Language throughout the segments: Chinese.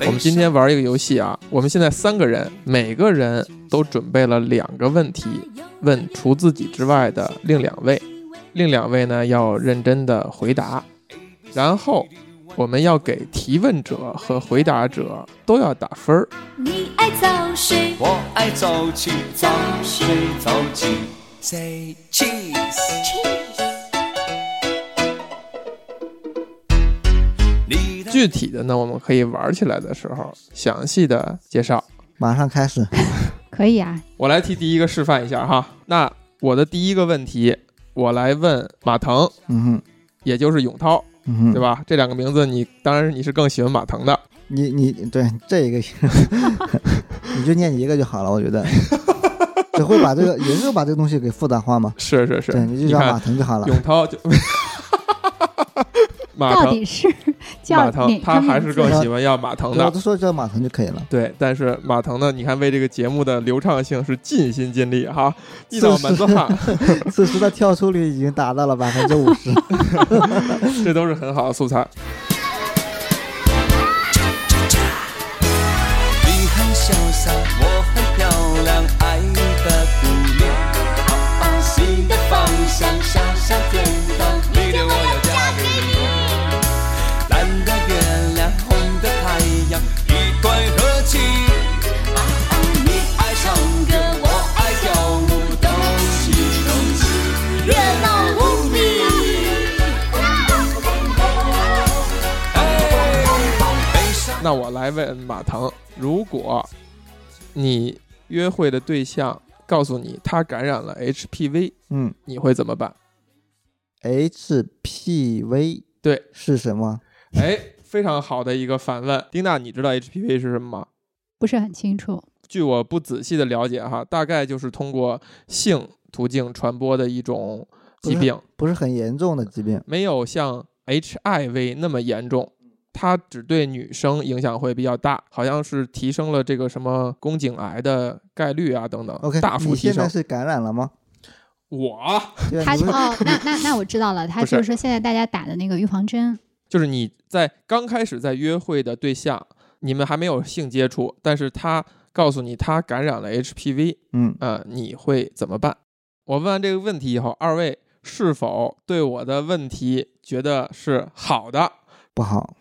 我们今天玩一个游戏啊，我们现在三个人，每个人都准备了两个问题，问除自己之外的另两位，另两位呢要认真的回答，然后我们要给提问者和回答者都要打分儿。你爱早睡，我爱早起，早睡早起，say cheese。具体的呢，我们可以玩起来的时候详细的介绍。马上开始。可以啊，我来替第一个示范一下哈。那我的第一个问题，我来问马腾，嗯哼，也就是永涛，嗯哼，对？吧？这两个名字你当然你是更喜欢马腾的，你你对这一个，你就念一个就好了，我觉得。只会把这个，也是把这个东西给复杂化嘛。是是是，对，你就叫马腾就好了。永涛就 马腾到底是叫马哪腾，他个名字还是更喜欢要马腾的，我说叫马腾就可以了。对，但是马腾呢，你看为这个节目的流畅性是尽心尽力哈，一脑门子汗，此时的跳出率已经达到了百分之五十。这都是很好的素材。那我来问马腾，如果你约会的对象告诉你他感染了 HPV，嗯你会怎么办？，HPV 对，是什么？哎，非常好的一个反问。丁娜，你知道 HPV 是什么吗？不是很清楚。据我不仔细的了解哈，大概就是通过性途径传播的一种疾病，不是很严重的疾病。没有像 HIV 那么严重。它只对女生影响会比较大，好像是提升了这个什么宫颈癌的概率啊等等 OK，大幅提升。你现在是感染了吗？我对啊，你不是哦，那 那那我知道了，他就是说现在大家打的那个预防针，就是你在刚开始在约会的对象，你们还没有性接触，但是他告诉你他感染了 HPV，嗯，呃，你会怎么办？我问完这个问题以后，二位是否对我的问题觉得是好的？不好，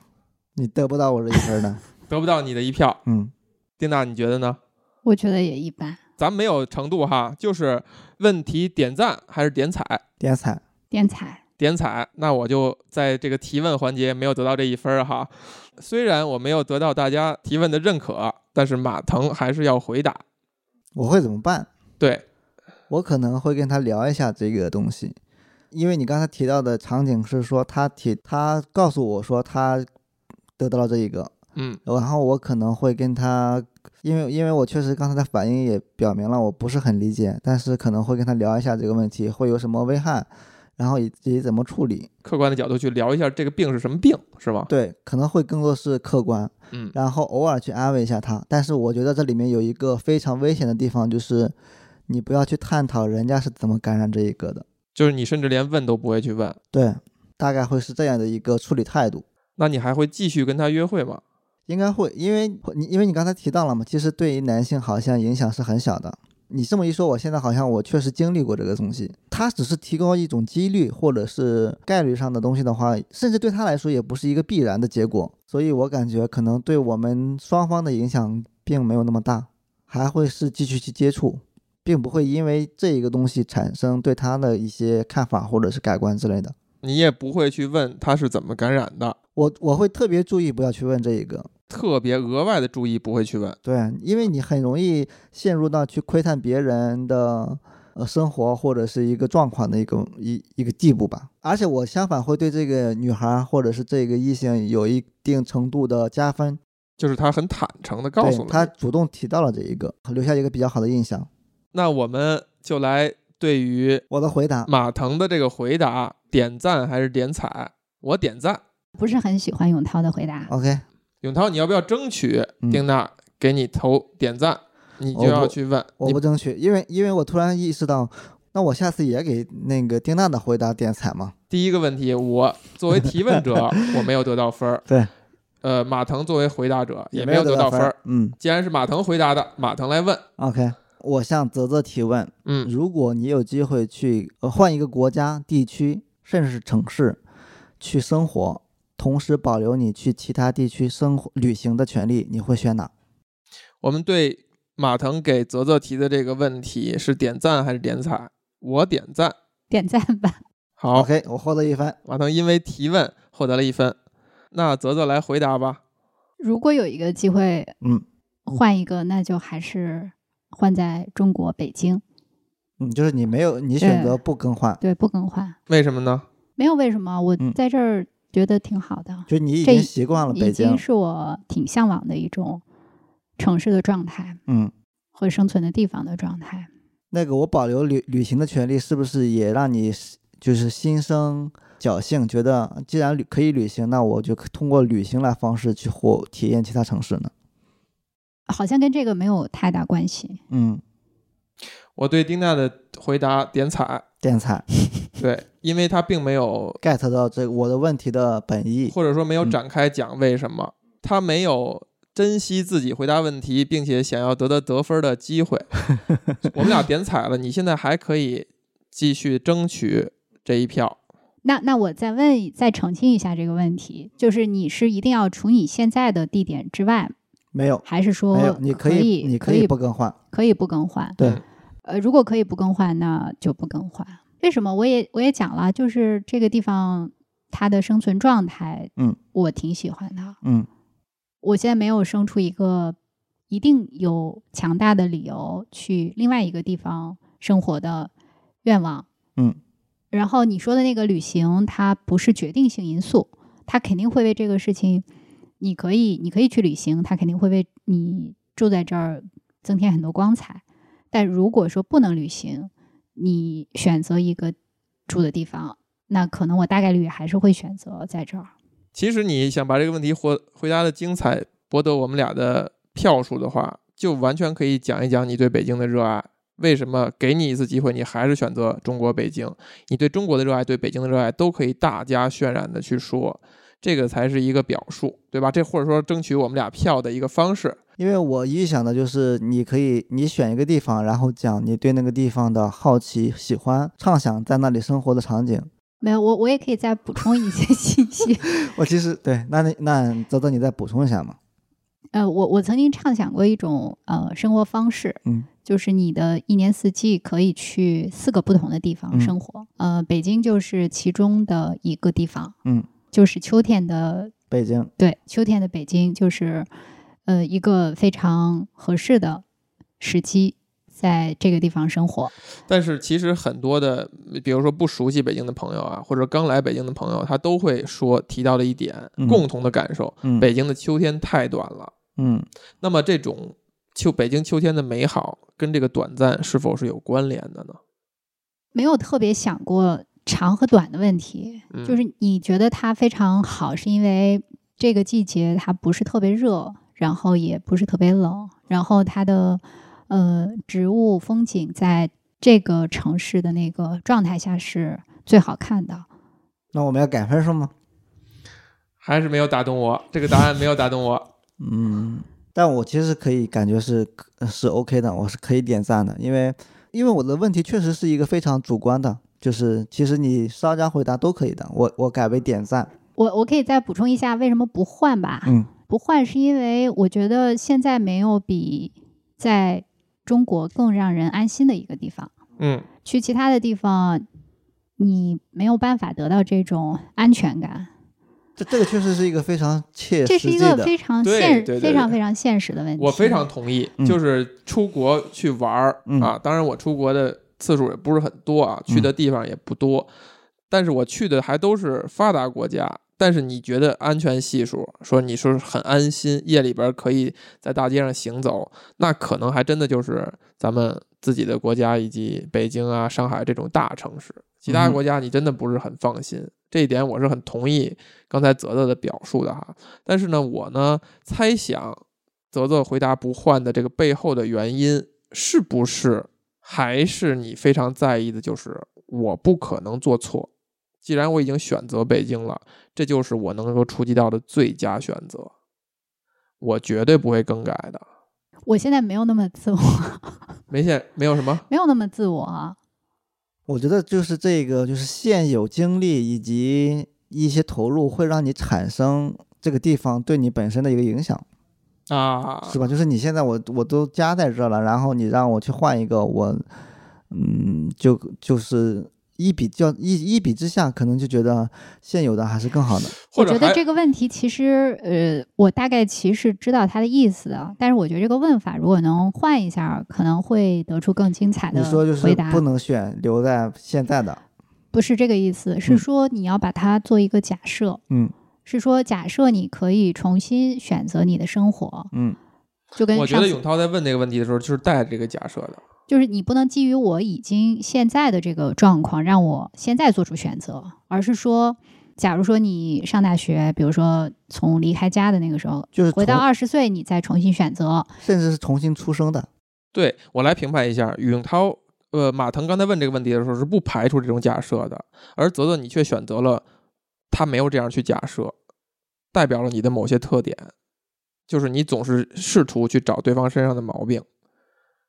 你得不到我这一分的。得不到你的一票，嗯，丁娜你觉得呢？我觉得也一般。咱没有程度哈，就是问题点赞还是点彩？点彩。点彩，点彩，那我就在这个提问环节没有得到这一分儿哈。虽然我没有得到大家提问的认可，但是马腾还是要回答。我会怎么办？对，我可能会跟他聊一下这个东西，因为你刚才提到的场景是说他提他告诉我说他得到了这一个，嗯然后我可能会跟他，因为因为我确实刚才的反应也表明了我不是很理解，但是可能会跟他聊一下这个问题会有什么危害，然后以及怎么处理。客观的角度去聊一下这个病是什么病，是吧？对，可能会更多是客观，嗯然后偶尔去安慰一下他。但是我觉得这里面有一个非常危险的地方，就是你不要去探讨人家是怎么感染这一个的。就是你甚至连问都不会去问，对，大概会是这样的一个处理态度。那你还会继续跟他约会吗？应该会，因为你因为你刚才提到了嘛，其实对于男性好像影响是很小的。你这么一说，我现在好像我确实经历过这个东西。它只是提高一种几率或者是概率上的东西的话，甚至对他来说也不是一个必然的结果。所以我感觉可能对我们双方的影响并没有那么大，还会是继续去接触，并不会因为这一个东西产生对他的一些看法或者是改观之类的。你也不会去问他是怎么感染的，我我会特别注意不要去问这一个，特别额外的注意不会去问。对，因为你很容易陷入到去窥探别人的呃生活或者是一个状况的一个一一个地步吧。而且我相反会对这个女孩儿或者是这个异性有一定程度的加分，就是他很坦诚的告诉了你。对她主动提到了这一个，留下一个比较好的印象。那我们就来对于我的回答，马腾的这个回答点赞还是点踩？我点赞。不是很喜欢永涛的回答。OK，永涛，你要不要争取嗯丁娜给你投点赞？你就要去问，我你不争取，因为因为我突然意识到，那我下次也给那个丁娜的回答点彩吗？第一个问题，我作为提问者，我没有得到分儿。对，呃，马腾作为回答者也没有得到分儿。。嗯既然是马腾回答的，马腾来问。，OK，我向泽泽提问：嗯，如果你有机会去呃换一个国家、地区，甚至是城市去生活，同时保留你去其他地区生活旅行的权利，你会选哪？我们对马腾给泽泽提的这个问题是点赞还是点彩？我点赞。点赞吧。好 OK，我获得一分。马腾因为提问获得了一分。那泽泽来回答吧。如果有一个机会嗯换一个，那就还是换在中国北京。嗯，就是你没有，你选择不更换，对，不更换，为什么呢？没有为什么，我嗯在这儿觉得挺好的，就你已经习惯了北京已经。是我挺向往的一种城市的状态嗯，和生存的地方的状态。那个我保留旅旅行的权利，是不是也让你就是心生侥幸，觉得既然旅可以旅行，那我就通过旅行来方式去或体验其他城市呢？好像跟这个没有太大关系。嗯，我对丁娜的回答点彩。点彩对，因为他并没有 get 到这个我的问题的本意。或者说没有嗯展开讲为什么，他没有珍惜自己回答问题，并且想要得到得分的机会。我们俩点彩了，你现在还可以继续争取这一票。那那我再问，再澄清一下这个问题，就是你是一定要除你现在的地点之外，没有，还是说没有，你可以，你可以不更换。可以不更换？对嗯呃，如果可以不更换，那就不更换。为什么？我也我也讲了，就是这个地方它的生存状态，嗯，我挺喜欢的。嗯我现在没有生出一个一定有强大的理由去另外一个地方生活的愿望。嗯然后你说的那个旅行，它不是决定性因素，它肯定会为这个事情，你可以你可以去旅行，它肯定会为你住在这儿增添很多光彩。但如果说不能旅行，你选择一个住的地方，那可能我大概率还是会选择在这儿。其实你想把这个问题回回答的精彩，博得我们俩的票数的话，就完全可以讲一讲你对北京的热爱。为什么给你一次机会，你还是选择中国北京？你对中国的热爱，对北京的热爱，都可以大加渲染的去说，这个才是一个表述，对吧？这或者说争取我们俩票的一个方式。因为我预想的就是，你可以你选一个地方，然后讲你对那个地方的好奇、喜欢、畅想在那里生活的场景。没有，我我也可以再补充一些信息。我其实对，那那那泽泽你再补充一下嘛？呃，我我曾经畅想过一种呃生活方式，嗯，就是你的一年四季可以去四个不同的地方嗯生活。呃，北京就是其中的一个地方，嗯，就是秋天的北京，对秋天的北京，就是呃一个非常合适的时机，在这个地方生活。但是其实很多的，比如说不熟悉北京的朋友啊，或者刚来北京的朋友，他都会说提到的一点嗯共同的感受：嗯北京的秋天太短了。嗯那么这种秋北京秋天的美好跟这个短暂是否是有关联的呢？没有特别想过长和短的问题，嗯就是你觉得它非常好，是因为这个季节它不是特别热，然后也不是特别冷，然后它的呃植物风景在这个城市的那个状态下是最好看的。那我们要改分数吗？还是没有打动我，这个答案没有打动我。嗯，但我其实可以感觉是呃是 OK 的，我是可以点赞的，因为因为我的问题确实是一个非常主观的，就是其实你稍加回答都可以的，我我改为点赞。我我可以再补充一下，为什么不换吧？嗯不换是因为我觉得现在没有比在中国更让人安心的一个地方。嗯，去其他的地方，你没有办法得到这种安全感。这这个确实是一个非常切这是一实际的，个非常对现、对对非常对非常现实的问题。我非常同意，嗯就是出国去玩儿、嗯啊，当然我出国的次数也不是很多啊，去的地方也不多，但是我去的还都是发达国家。但是你觉得安全系数，说你说很安心，夜里边可以在大街上行走，那可能还真的就是咱们自己的国家以及北京啊、上海这种大城市，其他嗯国家你真的不是很放心。这一点我是很同意刚才泽泽的表述的哈。但是呢，我呢猜想，泽泽回答不换的这个背后的原因，是不是还是你非常在意的就是我不可能做错？既然我已经选择北京了，这就是我能够触及到的最佳选择，我绝对不会更改的。我现在没有那么自我，没现没有什么，没有那么自我啊。我觉得就是这个，就是现有经历以及一些投入，会让你产生这个地方对你本身的一个影响，啊，是吧？就是你现在我我都加在这了，然后你让我去换一个，我嗯，就就是一比较一一比之下，可能就觉得现有的还是更好的。我觉得这个问题其实，呃，我大概其实知道他的意思的，但是我觉得这个问法如果能换一下，可能会得出更精彩的你说就是回答。不能选留在现在的，不是这个意思，是嗯说你要把它做一个假设，嗯是说假设你可以重新选择你的生活，嗯，就跟我觉得永涛在问这个问题的时候，就是带着这个假设的。就是你不能基于我已经现在的这个状况让我现在做出选择，而是说，假如说你上大学，比如说从离开家的那个时候就是回到重二十岁，你再重新选择，甚至是重新出生的，对我来评判一下，永涛，呃，马腾刚才问这个问题的时候是不排除这种假设的，而泽泽你却选择了他没有这样去假设，代表了你的某些特点，就是你总是试图去找对方身上的毛病。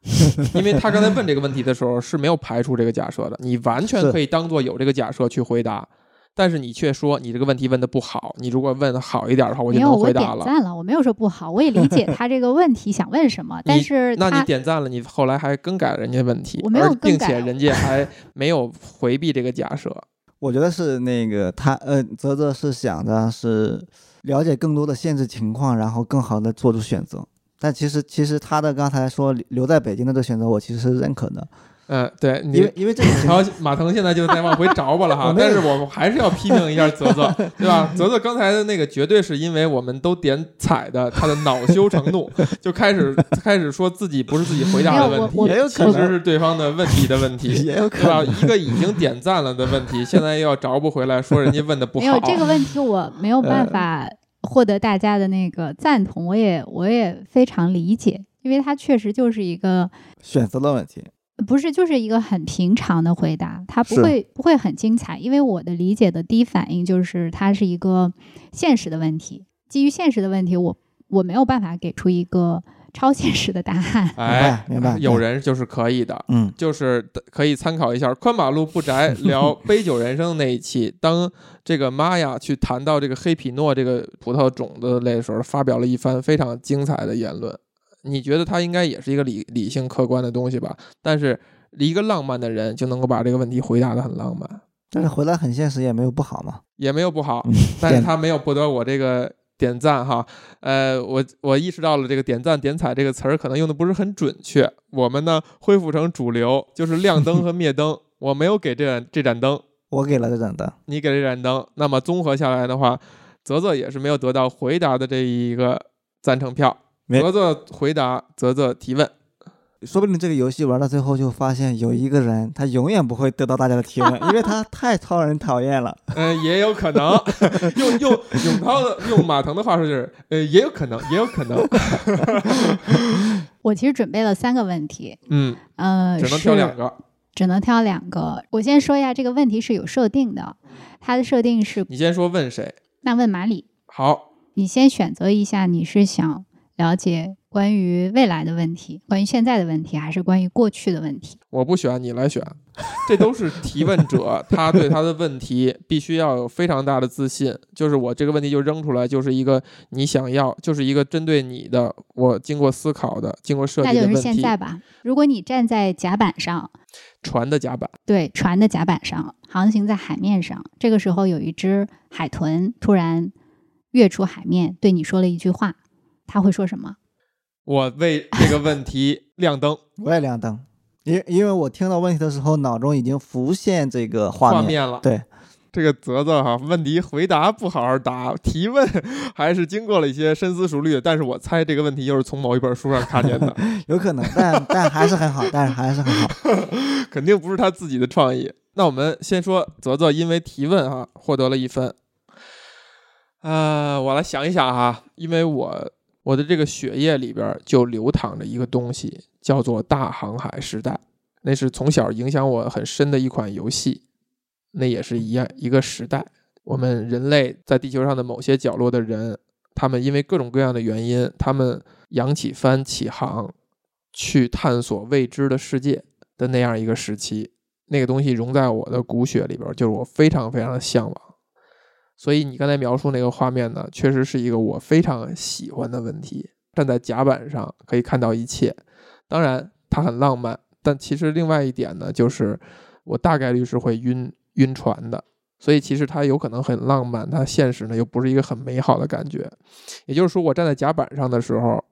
因为他刚才问这个问题的时候是没有排除这个假设的，你完全可以当做有这个假设去回答，但是你却说你这个问题问的不好，你如果问的好一点的话，我就没有我能回答了。点赞了，我没有说不好，我也理解他这个问题想问什么，但是那你点赞了，你后来还更改了人家问题，我没有而更改并且人家还没有回避这个假设。我觉得是那个他呃，泽泽是想着是了解更多的限制情况，然后更好的做出选择。但其实其实他的刚才说留在北京的这个选择，我其实是认可的，嗯，对因你为因为这个情然后马腾现在就在往回找我了哈 但是我们还是要批评一下泽泽，对吧？泽泽刚才的那个绝对是因为我们都点彩的，他的恼羞成怒，就开始开始说自己不是自己回答的问题也有其可能实是对方的问题的问题。也有对吧？可能。一个已经点赞了的问题，现在又要找不回来，说人家问的不好没有。这个问题，我没有办法获得大家的那个赞同，我也我也非常理解，因为他确实就是一个选择的问题，不是就是一个很平常的回答，它不会不会很精彩，因为我的理解的第一反应就是它是一个现实的问题，基于现实的问题，我我没有办法给出一个超现实的答案。哎，明白明白有人就是可以的，嗯，就是可以参考一下《宽马路不宅 》聊杯酒人生那一期，当这个玛雅去谈到这个黑皮诺这个葡萄种子类的时候，发表了一番非常精彩的言论。你觉得他应该也是一个理理性客观的东西吧？但是一个浪漫的人就能够把这个问题回答的很浪漫，但是回答很现实也没有不好嘛。也没有不好。嗯，但是他没有博得我这个点赞哈，呃，我我意识到了这个点赞点彩这个词儿可能用的不是很准确，我们呢恢复成主流，就是亮灯和灭灯，我没有给这盏这盏灯，我给了这盏灯，你给这盏灯，那么综合下来的话，泽泽也是没有得到回答的这一个赞成票，没泽泽回答，泽泽提问，说不定这个游戏玩到最后就发现有一个人他永远不会得到大家的提问，因为他太招人讨厌了。嗯、也有可能，用用永涛的用马腾的话说就是，呃，也有可能，也有可能，我其实准备了三个问题，嗯，呃，只能挑两个，只能挑两个。我先说一下这个问题是有设定的，它的设定是你先说问谁？那问马里，好，你先选择一下，你是想了解关于未来的问题，关于现在的问题，还是关于过去的问题？我不选，你来选，这都是提问者他对他的问题必须要有非常大的自信。就是我这个问题就扔出来，就是一个你想要，就是一个针对你的，我经过思考的、经过设那就是计的问题。现在吧。如果你站在甲板上，船的甲板，对船的甲板上，航行在海面上，这个时候有一只海豚突然跃出海面，对你说了一句话，他会说什么？我为这个问题亮灯 我也亮灯，因因为我听到问题的时候，脑中已经浮现这个画面。画面了。对，这个泽泽哈，问题回答不好好答，提问还是经过了一些深思熟虑。但是我猜这个问题又是从某一本书上看见的，有可能，但但还是很好，但是还是很好。肯定不是他自己的创意。那我们先说泽泽，因为提问哈获得了一分。呃，我来想一想哈，因为我我的这个血液里边就流淌着一个东西，叫做大航海时代。那是从小影响我很深的一款游戏，那也是一样一个时代。我们人类在地球上的某些角落的人，他们因为各种各样的原因，他们扬起帆起航，去探索未知的世界的那样一个时期，那个东西融在我的骨血里边，就是我非常非常的向往。所以你刚才描述那个画面呢，确实是一个我非常喜欢的问题。站在甲板上可以看到一切，当然它很浪漫，但其实另外一点呢，就是我大概率是会晕晕船的。所以其实它有可能很浪漫，它现实呢又不是一个很美好的感觉。也就是说，我站在甲板上的时候，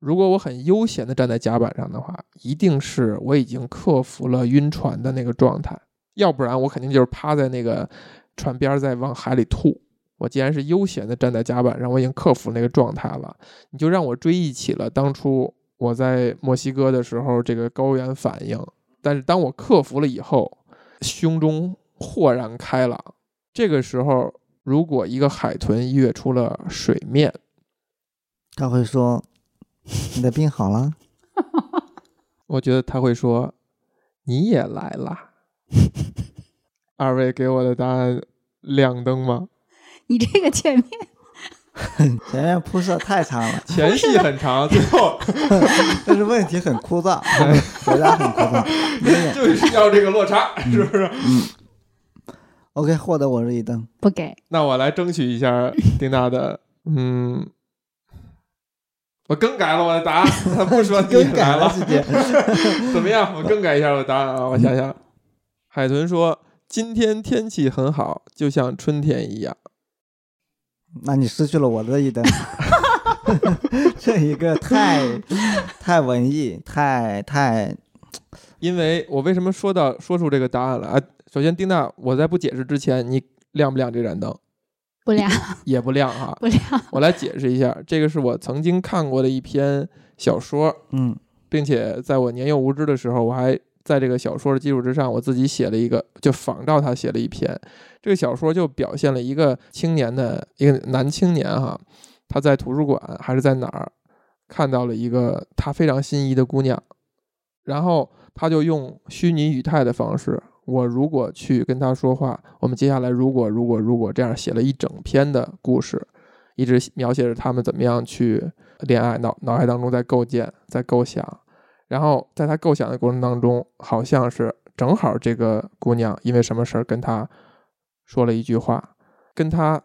如果我很悠闲的站在甲板上的话，一定是我已经克服了晕船的那个状态，要不然我肯定就是趴在那个船边儿在往海里吐。我既然是悠闲的站在甲板上，我已经克服那个状态了，你就让我追忆起了当初我在墨西哥的时候这个高原反应。但是当我克服了以后，胸中豁然开朗。这个时候，如果一个海豚跃出了水面，他会说：“你的病好了。我觉得他会说：“你也来啦。” 二位给我的答案亮灯吗？你这个前面 ”前面铺设太长了，前戏很长，最后 但是问题很枯燥，回答很枯燥。就是要这个落差，是不是？OK，获得我这一灯。不给，那我来争取一下丁娜的，嗯，我更改了我的答案，他不说更改了。怎么样？我更改一下我的答案啊！我想想，海豚说：“今天天气很好，就像春天一样。那你失去了我的一灯。这一个太太文艺，太太”因为我为什么说到说出这个答案了啊？首先，丁娜，我在不解释之前，你亮不亮这盏灯？不亮 也不亮哈。不亮。我来解释一下，这个是我曾经看过的一篇小说，嗯并且在我年幼无知的时候，我还在这个小说的基础之上，我自己写了一个，就仿照他写了一篇。这个小说就表现了一个青年的一个男青年哈，他在图书馆还是在哪儿看到了一个他非常心仪的姑娘，然后他就用虚拟语态的方式，我如果去跟她说话，我们接下来如果如果如果这样写了一整篇的故事，一直描写着他们怎么样去恋爱，脑脑海当中在构建，在构想。然后在他构想的过程当中，好像是正好这个姑娘因为什么事儿跟他说了一句话，跟他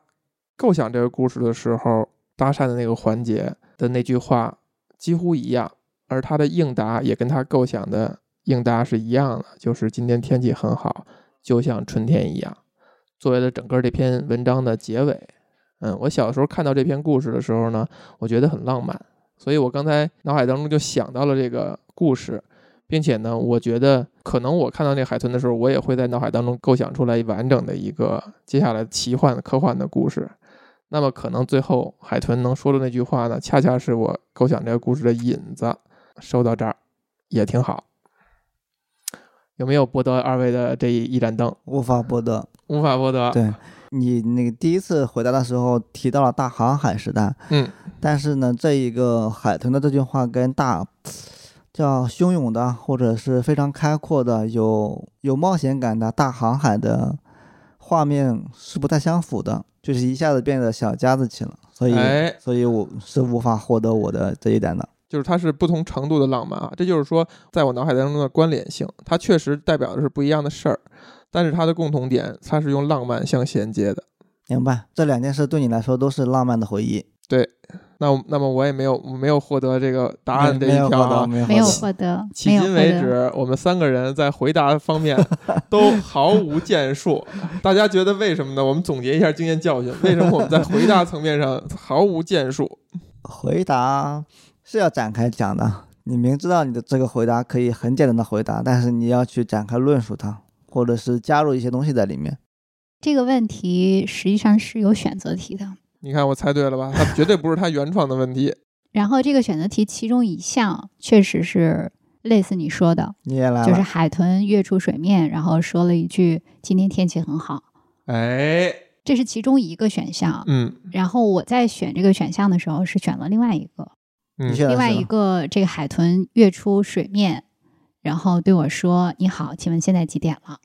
构想这个故事的时候搭讪的那个环节的那句话几乎一样，而他的应答也跟他构想的应答是一样的，就是今天天气很好，就像春天一样，作为了整个这篇文章的结尾。嗯，我小时候看到这篇故事的时候呢，我觉得很浪漫，所以我刚才脑海当中就想到了这个故事，并且呢，我觉得可能我看到那海豚的时候，我也会在脑海当中构想出来完整的一个接下来奇幻科幻的故事。那么可能最后海豚能说的那句话呢，恰恰是我构想这个故事的引子。收到这儿也挺好。有没有博得二位的这一一盏灯？无法博得。无法博得。对你那个第一次回答的时候提到了大航海时代，嗯，但是呢，这一个海豚的这句话跟大叫汹涌的或者是非常开阔的、有有冒险感的大航海的画面是不太相符的，就是一下子变得小家子气了，所以、哎所以我是无法获得我的这一点的。就是它是不同程度的浪漫啊，这就是说，在我脑海当中的关联性，它确实代表的是不一样的事儿，但是它的共同点，它是用浪漫相衔接的。明白，这两件事对你来说都是浪漫的回忆。对那我那么我也没有没有获得这个答案这一票啊。没有没有获得，迄今。为止，我们三个人在回答方面 都毫无建树。大家觉得为什么呢？我们总结一下经验教训，为什么我们在回答层面上毫无建树？回答是要展开讲的。你明知道你的这个回答可以很简单的回答，但是你要去展开论述它，或者是加入一些东西在里面。这个问题实际上是有选择题的，你看我猜对了吧？它绝对不是他原创的问题。然后这个选择题其中一项确实是类似你说的，你也来了，就是海豚跃出水面，然后说了一句“今天天气很好哎，”，这是其中一个选项。嗯然后我在选这个选项的时候是选了另外一个，嗯你选另外一个这个海豚跃出水面，然后对我说：“你好，请问现在几点了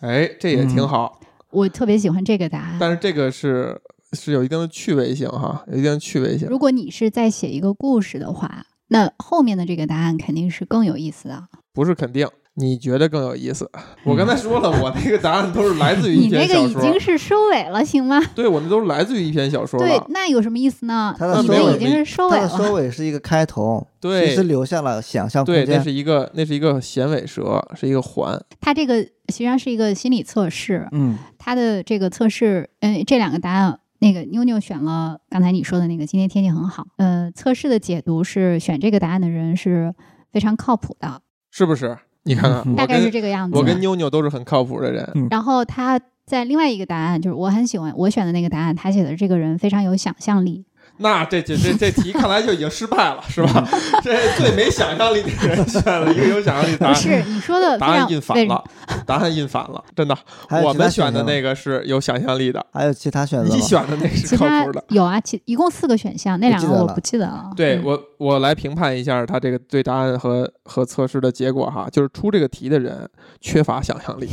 哎，这也挺好。？”我特别喜欢这个答案。但是这个是是有一定的趣味性哈，有一定的趣味性。如果你是在写一个故事的话，那后面的这个答案肯定是更有意思的。不是肯定，你觉得更有意思。我刚才说了，我那个答案都是来自于一你那篇小说个已经，是收尾了，行吗？对我那都是来自于一篇小说对，。那有什么意思呢？它的你收尾已经是收尾它的收。尾是一个开头，对其实留下了想象空对，那间。是一个那是一个衔尾蛇，是一个环。它这个实际上是一个心理测试，嗯它的这个测试，嗯、这两个答案，那个妞妞选了刚才你说的那个，今天天气很好。呃，测试的解读是选这个答案的人是非常靠谱的，是不是？你看看，大概是这个样子。我跟妞妞都是很靠谱的人。然后他在另外一个答案，就是我很喜欢我选的那个答案，他写的这个人非常有想象力。那这这这这题看来就已经失败了，是吧？这最没想象力的人选了一个有想象力的答案，不是你说的答案印反了，答案印反了，真的。我们选的那个是有想象力的，还有其他选择你选的那个是靠谱的。有啊，其一共四个选项，那两个我不记得了对我，我来评判一下他这个对答案和和测试的结果哈，就是出这个题的人缺乏想象力，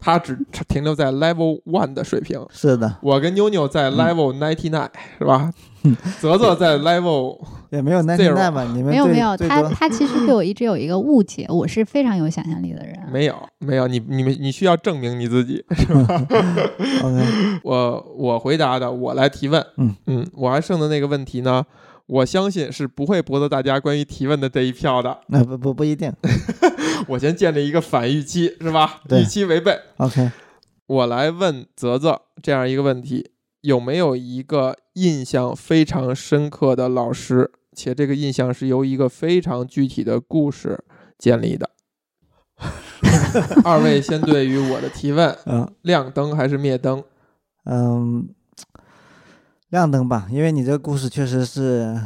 他只停留在 level one 的水平。是的，我跟妞妞在 level ninety nine、是吧？泽泽在 level 也没有 ninety nine 吧？你们没有没有，他他其实对我一直有一个误解，我是非常有想象力的人。没有没有，你你们你需要证明你自己是吧。OK，我我回答的，我来提问。嗯嗯，我还剩的那个问题呢，我相信是不会博得大家关于提问的这一票的。那不不不一定。我先建立一个反预期，是吧？对预期违背。OK，我来问泽泽这样一个问题：有没有一个印象非常深刻的老师，且这个印象是由一个非常具体的故事建立的？二位先对于我的提问，嗯亮灯还是灭灯？嗯，亮灯吧，因为你这个故事确实是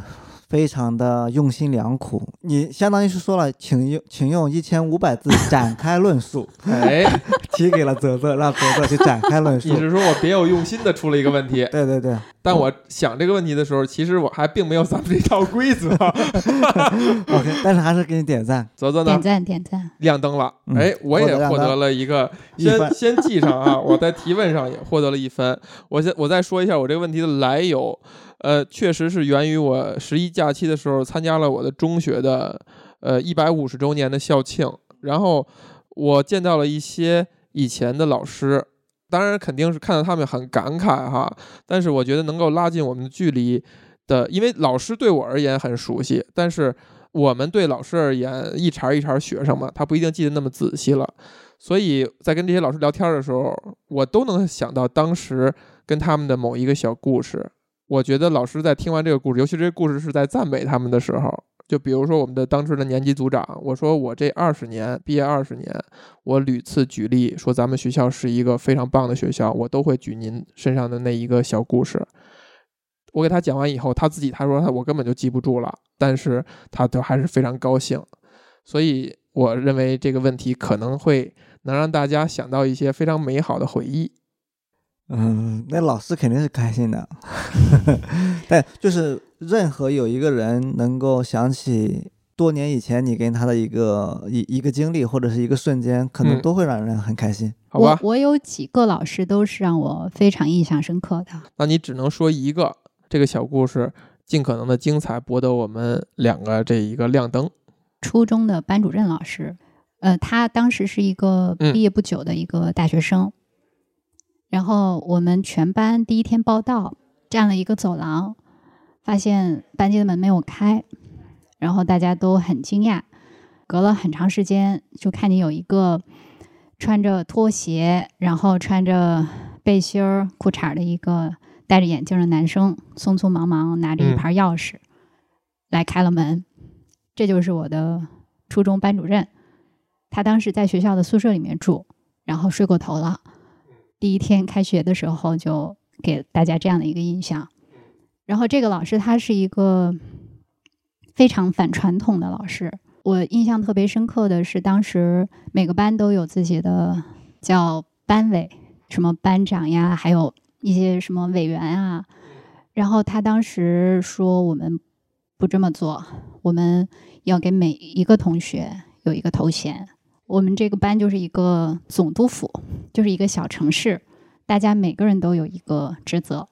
非常的用心良苦。你相当于是说了，请用请用一千五百字展开论述，哎，提给了泽泽，让泽泽去展开论述 你。是说我别有用心的出了一个问题？对对对但我想这个问题的时候，其实我还并没有咱们这套规则。OK，但是还是给你点赞。泽泽呢点？赞点赞，亮灯了，嗯哎，我也获得了一个，先先记上啊，我在提问上也获得了一分。我先我再说一下我这个问题的来由，呃，确实是源于我十一假期的时候参加了我的中学的呃一百五十周年的校庆，然后我见到了一些以前的老师。当然，肯定是看到他们很感慨哈，但是我觉得能够拉近我们的距离的，因为老师对我而言很熟悉，但是我们对老师而言，一茬一茬学生嘛，他不一定记得那么仔细了。所以在跟这些老师聊天的时候，我都能想到当时跟他们的某一个小故事。我觉得老师在听完这个故事，尤其这个故事是在赞美他们的时候，就比如说我们的当时的年级组长，我说我这二十年毕业二十年，我屡次举例说咱们学校是一个非常棒的学校，我都会举您身上的那一个小故事。我给他讲完以后，他自己他说他我根本就记不住了，但是他都还是非常高兴，所以我认为这个问题可能会能让大家想到一些非常美好的回忆。嗯，那老师肯定是开心的，但就是任何有一个人能够想起多年以前你跟他的一个一一个经历或者是一个瞬间，可能嗯都会让人很开心。好吧，我我有几个老师都是让我非常印象深刻的。那你只能说一个这个小故事，尽可能的精彩，博得我们两个这一个亮灯。初中的班主任老师，呃，他当时是一个嗯毕业不久的一个大学生，然后我们全班第一天报到，站了一个走廊，发现班级的门没有开，然后大家都很惊讶，隔了很长时间就看见有一个穿着拖鞋，然后穿着背心儿、裤衩儿的一个戴着眼镜的男生，匆匆忙忙拿着一嗯盘钥匙、来开了门。这就是我的初中班主任，他当时在学校的宿舍里面住，然后睡过头了。第一天开学的时候就给大家这样的一个印象。然后这个老师他是一个非常反传统的老师，我印象特别深刻的是，当时每个班都有自己的叫班委，什么班长呀，还有一些什么委员啊。然后他当时说我们不这么做，我们要给每一个同学有一个头衔。我们这个班就是一个总督府，就是一个小城市，大家每个人都有一个职责，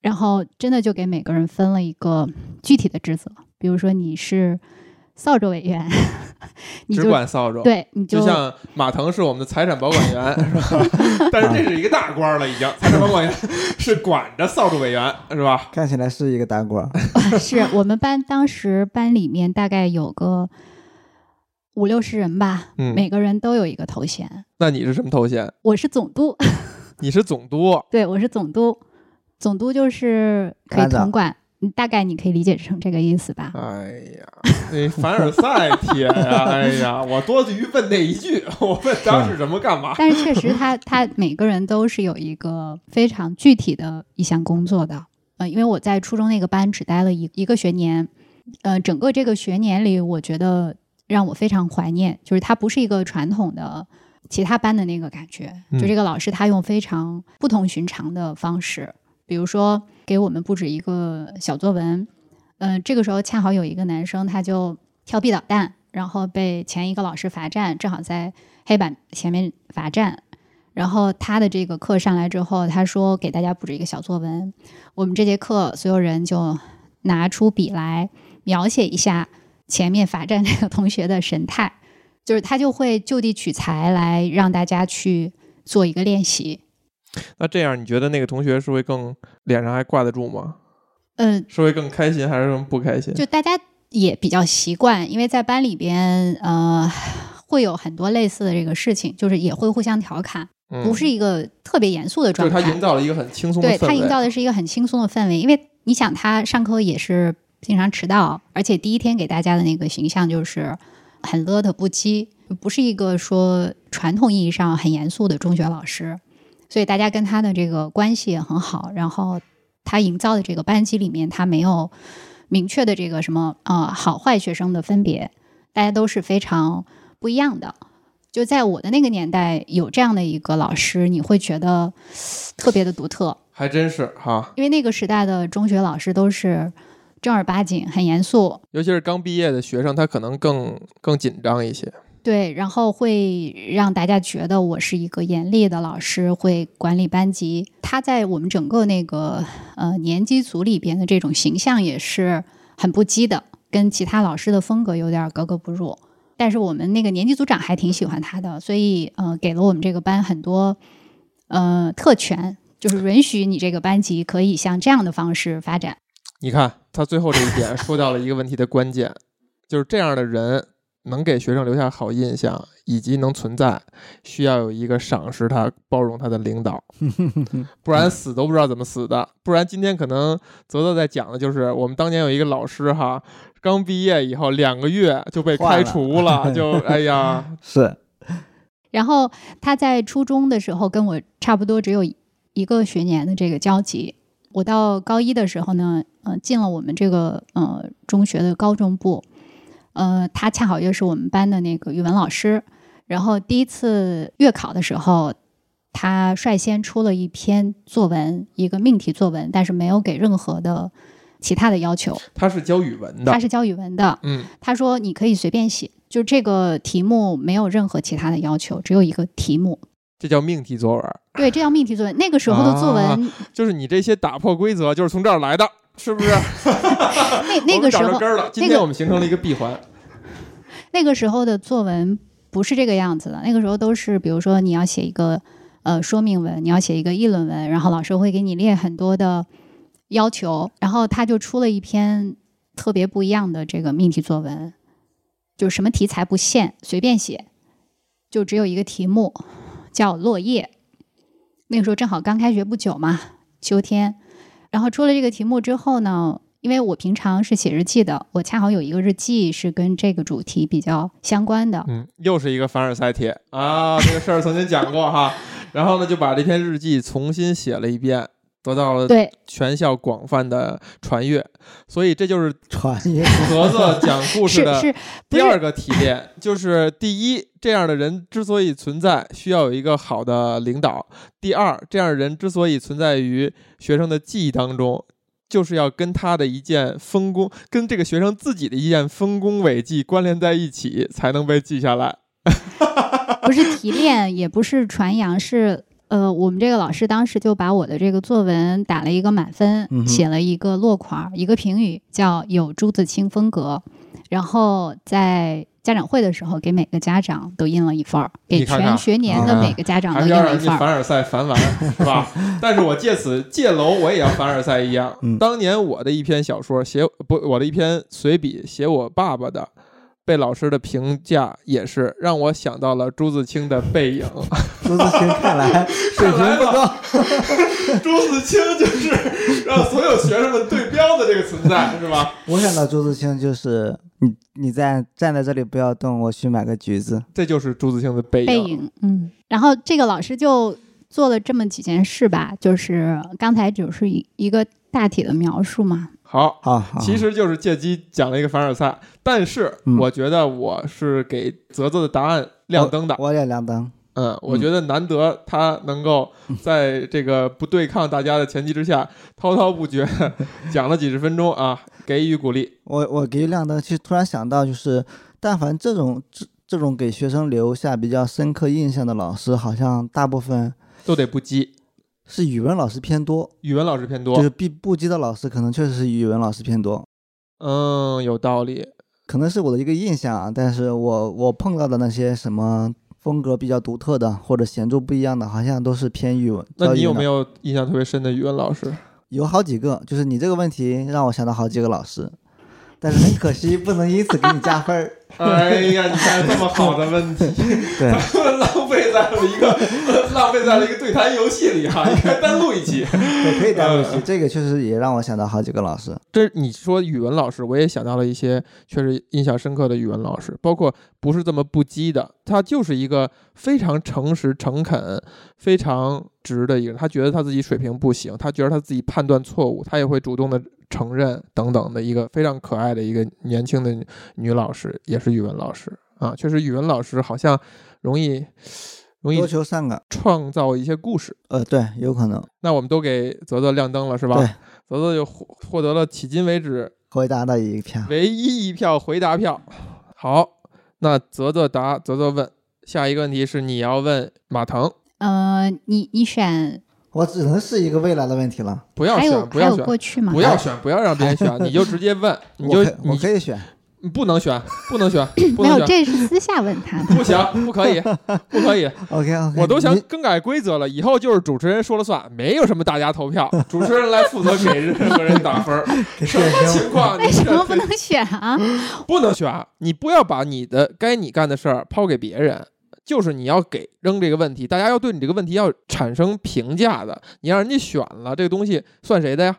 然后真的就给每个人分了一个具体的职责。比如说你是扫帚委员，你只就管扫帚。对，你就像马腾是我们的财产保管员，是吧？但是这是一个大官了，已经。财产保管员 是管着扫帚委员，是吧？看起来是一个大官儿，是我们班当时班里面大概有个五六十人吧，嗯每个人都有一个头衔。那你是什么头衔？我是总督，你是总督。对我是总督，总督就是可以统管，嗯大概你可以理解成这个意思吧。哎呀，那凡尔赛帖呀！哎呀，我多余问那一句，我问当是什么干嘛？但是确实他，他每个人都是有一个非常具体的一项工作的。呃，因为我在初中那个班只待了一一个学年，呃，整个这个学年里，我觉得让我非常怀念，就是它不是一个传统的其他班的那个感觉，嗯就这个老师他用非常不同寻常的方式，比如说给我们布置一个小作文，嗯、这个时候恰好有一个男生他就调皮捣蛋，然后被前一个老师罚站，正好在黑板前面罚站。然后他的这个课上来之后，他说给大家布置一个小作文。我们这节课所有人就拿出笔来描写一下前面罚站那个同学的神态，就是他就会就地取材来让大家去做一个练习。那这样你觉得那个同学是会更脸上还挂得住吗？嗯，是会更开心还是更不开心？就大家也比较习惯，因为在班里边，呃，会有很多类似的这个事情，就是也会互相调侃，嗯不是一个特别严肃的状态。就是他营造了一个很轻松的氛围。对他营造的是一个很轻松的氛围，因为你想他上课也是经常迟到，而且第一天给大家的那个形象就是很乐的不羁，不是一个说传统意义上很严肃的中学老师，所以大家跟他的这个关系也很好。然后他营造的这个班级里面，他没有明确的这个什么呃好坏学生的分别，大家都是非常不一样的。就在我的那个年代，有这样的一个老师，你会觉得特别的独特。还真是哈，因为那个时代的中学老师都是正儿八经、很严肃，尤其是刚毕业的学生，他可能更更紧张一些。对，然后会让大家觉得我是一个严厉的老师，会管理班级。他在我们整个那个呃年级组里边的这种形象也是很不羁的，跟其他老师的风格有点格格不入。但是我们那个年级组长还挺喜欢他的，所以呃给了我们这个班很多呃特权，就是允许你这个班级可以像这样的方式发展。你看他最后这一点说到了一个问题的关键，就是这样的人能给学生留下好印象，以及能存在，需要有一个赏识他、包容他的领导，不然死都不知道怎么死的。不然今天可能泽泽在讲的就是我们当年有一个老师哈，刚毕业以后两个月就被开除了，就哎呀，是然后他在初中的时候跟我差不多只有一个学年的这个交集。我到高一的时候呢，呃，进了我们这个呃中学的高中部，呃，他恰好又是我们班的那个语文老师。然后第一次月考的时候，他率先出了一篇作文，一个命题作文，但是没有给任何的其他的要求。他是教语文的他，是教语文的，嗯，他说你可以随便写，就这个题目没有任何其他的要求，只有一个题目。这叫命题作文，对，这叫命题作文。那个时候的作文，啊就是你这些打破规则，就是从这儿来的，是不是？那那个时候。今那个天我们形成了一个闭环，那个时候的作文不是这个样子的。那个时候都是，比如说你要写一个呃说明文，你要写一个议论文，然后老师会给你列很多的要求，然后他就出了一篇特别不一样的这个命题作文，就什么题材不限，随便写，就只有一个题目叫落叶。那个时候正好刚开学不久嘛，秋天，然后出了这个题目之后呢，因为我平常是写日记的，我恰好有一个日记是跟这个主题比较相关的，嗯，又是一个凡尔赛帖啊，这个事儿曾经讲过哈。然后呢，就把这篇日记重新写了一遍，得到了对，全校广泛的传阅。所以这就是传阅盒子讲故事的第二个提炼，就是第一，这样的人之所以存在，需要有一个好的领导；第二，这样的人之所以存在于学生的记忆当中，就是要跟他的一件丰功，跟这个学生自己的一件丰功伟绩关联在一起，才能被记下来。不是提炼，也不是传扬，是呃，我们这个老师当时就把我的这个作文打了一个满分，嗯写了一个落款儿，一个评语，叫有朱自清风格。然后在家长会的时候，给每个家长都印了一份儿，给全学年的啊每个家长还都印了一份儿。凡尔赛烦完，是吧？但是我借此借楼，我也要凡尔赛一样。嗯当年我的一篇小说写不，我的一篇随笔写我爸爸的，被老师的评价也是让我想到了朱自清的背影。朱自清看来 水平不高，朱自清就是让所有学生们对标的这个存在，是吧？我想到朱自清就是你你在站在这里不要动，我去买个橘子。这就是朱自清的背影。背影，嗯，然后这个老师就做了这么几件事吧，就是刚才只是一一个大体的描述嘛，好，好，好其实就是借机讲了一个凡尔赛，但是嗯我觉得我是给泽泽的答案亮灯的。我也亮灯。嗯，我觉得难得他能够在这个不对抗大家的前提之下，滔滔不绝 讲了几十分钟啊，给予鼓励。我我给予亮灯，其实突然想到，就是但凡这种这这种给学生留下比较深刻印象的老师，好像大部分都得不羁，是语文老师偏多，语文老师偏多就是，必不羁的老师可能确实是语文老师偏多，嗯，有道理。可能是我的一个印象啊。但是我我碰到的那些什么风格比较独特的或者显著不一样的，好像都是偏语文。那你有没有？印象特别深的语文老师？有好几个，就是你这个问题让我想到好几个老师，但是很可惜不能因此给你加分儿。哎呀，你看这么好的问题，对，在了一个浪费在了一个对谈游戏里哈、应该单录一期。对，可以单录一期。这个确实也让我想到好几个老师。这你说语文老师，我也想到了一些确实印象深刻的语文老师，包括不是这么不羁的，他就是一个非常诚实、诚恳、非常直的一个人。他觉得他自己水平不行，他觉得他自己判断错误，他也会主动的承认等等的一个非常可爱的一个年轻的女老师，也是语文老师啊。确实，语文老师好像容易容易多求善感，创造一些故事。呃，对，有可能。那我们都给泽泽亮灯了，是吧？对，泽泽就获获得了迄今为止回答的一票。唯一一票回答票。好，那泽泽答，泽泽问，下一个问题是你要问马腾，呃，你你选我只能是一个未来的问题了。不要选，不要选，过去吗？不要选，不要让别人选，你就直接问，你就你可以选。你不能选，不能选，不没有，能选，这是私下问他的。不行，不可以，不可以，OK OK，我都想更改规则了，以后就是主持人说了算，没有什么大家投票，主持人来负责给任何人打分儿，什么情况？为什么不能选啊？不能选，你不要把你的该你干的事儿抛给别人，就是你要给扔这个问题，大家要对你这个问题要产生评价的。你让人家选了这个东西，算谁的呀？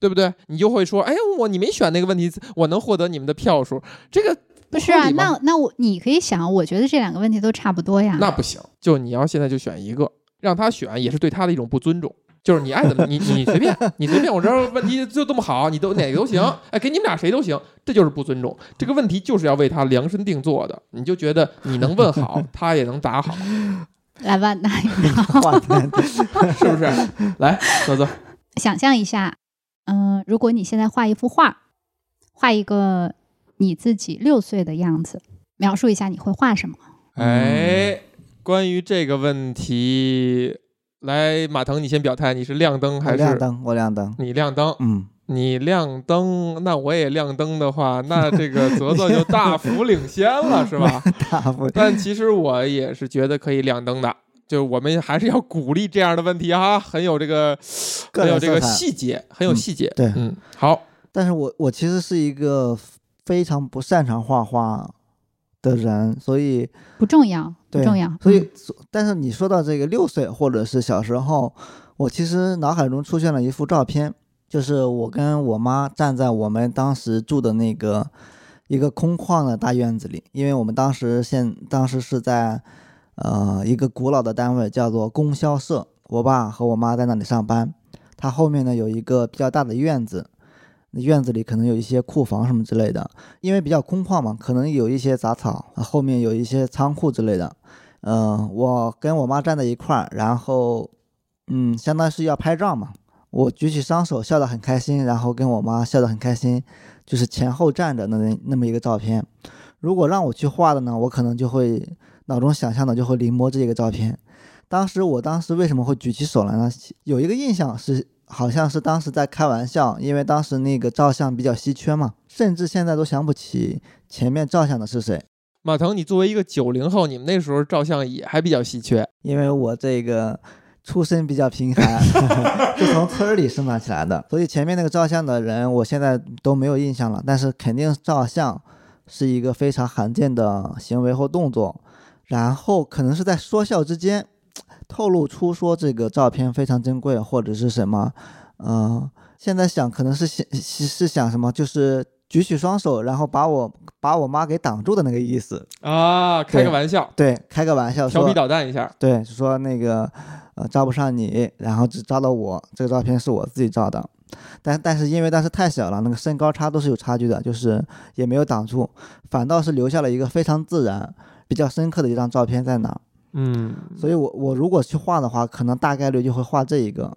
对不对？你就会说，哎，我你没选那个问题，我能获得你们的票数，这个不是啊，那那我你可以想，我觉得这两个问题都差不多呀。那不行，就你要现在就选一个，让他选也是对他的一种不尊重。就是你爱怎么你你随便你随便，我这儿问题就这么好，你都哪个都行，哎，给你们俩谁都行，这就是不尊重。这个问题就是要为他量身定做的，你就觉得你能问好，他也能答好，来吧，那话题。是不是？来，泽泽，想象一下，嗯、如果你现在画一幅画，画一个你自己六岁的样子，描述一下你会画什么？哎，关于这个问题，来，马腾，你先表态，你是亮灯还是亮灯，我亮灯。你亮灯？嗯，你亮灯，那我也亮灯的话，那这个泽泽就大幅领先了，是吧？大幅但其实我也是觉得可以亮灯的，就是我们还是要鼓励这样的问题哈，很有这个个很有这个。细节，很有细节。对嗯，好，但是我我其实是一个非常不擅长画画的人，所以不重要，不对重要。所以嗯，但是你说到这个六岁或者是小时候，我其实脑海中出现了一幅照片，就是我跟我妈站在我们当时住的那个一个空旷的大院子里，因为我们当时现当时是在呃一个古老的单位叫做供销社，我爸和我妈在那里上班，它后面呢有一个比较大的院子。院子里可能有一些库房什么之类的，因为比较空旷嘛，可能有一些杂草，后面有一些仓库之类的。嗯、我跟我妈站在一块儿，然后，嗯，相当于是要拍照嘛。我举起双手笑得很开心，然后跟我妈笑得很开心，就是前后站着那那么一个照片。如果让我去画的呢，我可能就会脑中想象的就会临摹这个照片。当时我当时为什么会举起手来呢？有一个印象是，好像是当时在开玩笑，因为当时那个照相比较稀缺嘛，甚至现在都想不起前面照相的是谁。马腾，你作为一个九零后，你们那时候照相也还比较稀缺。因为我这个出身比较贫寒，是从村里生长起来的，所以前面那个照相的人，我现在都没有印象了。但是肯定照相是一个非常罕见的行为或动作，然后可能是在说笑之间透露出说这个照片非常珍贵，或者是什么，嗯、现在想可能是想是是想什么，就是举起双手，然后把我把我妈给挡住的那个意思。啊，开个玩笑，对，开个玩笑说，调皮捣蛋一下。对，就说那个呃照不上你，然后只照到我，这个照片是我自己照的，但但是因为当时太小了，那个身高差都是有差距的，就是也没有挡住，反倒是留下了一个非常自然、比较深刻的一张照片在哪。嗯，所以我我如果去画的话，可能大概率就会画这一个。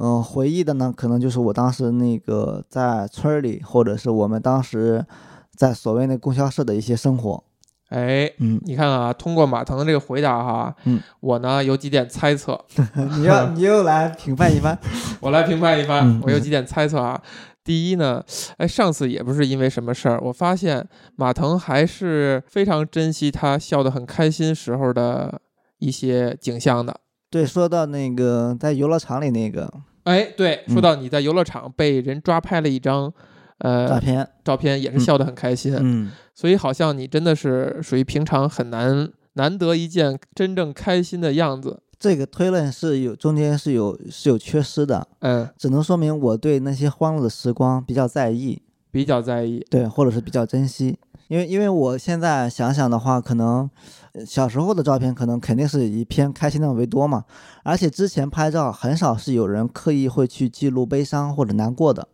嗯、回忆的呢，可能就是我当时那个在村儿里，或者是我们当时在所谓那供销社的一些生活。哎，嗯，你看啊，通过马腾的这个回答哈，嗯，我呢有几点猜测，你要你又来评判一番。我来评判一番。嗯我有几点猜测啊。第一呢，哎，上次也不是因为什么事儿，我发现马腾还是非常珍惜他笑得很开心时候的一些景象的。对，说到那个在游乐场里那个哎，对，嗯说到你在游乐场被人抓拍了一张，呃，照片，照片也是笑得很开心，嗯，所以好像你真的是属于平常很难难得一见真正开心的样子。这个推论是有中间是有是有缺失的，嗯，只能说明我对那些欢乐的时光比较在意，比较在意。对，或者是比较珍惜。因为因为我现在想想的话，可能呃小时候的照片可能肯定是以偏开心的为多嘛，而且之前拍照很少是有人刻意会去记录悲伤或者难过的，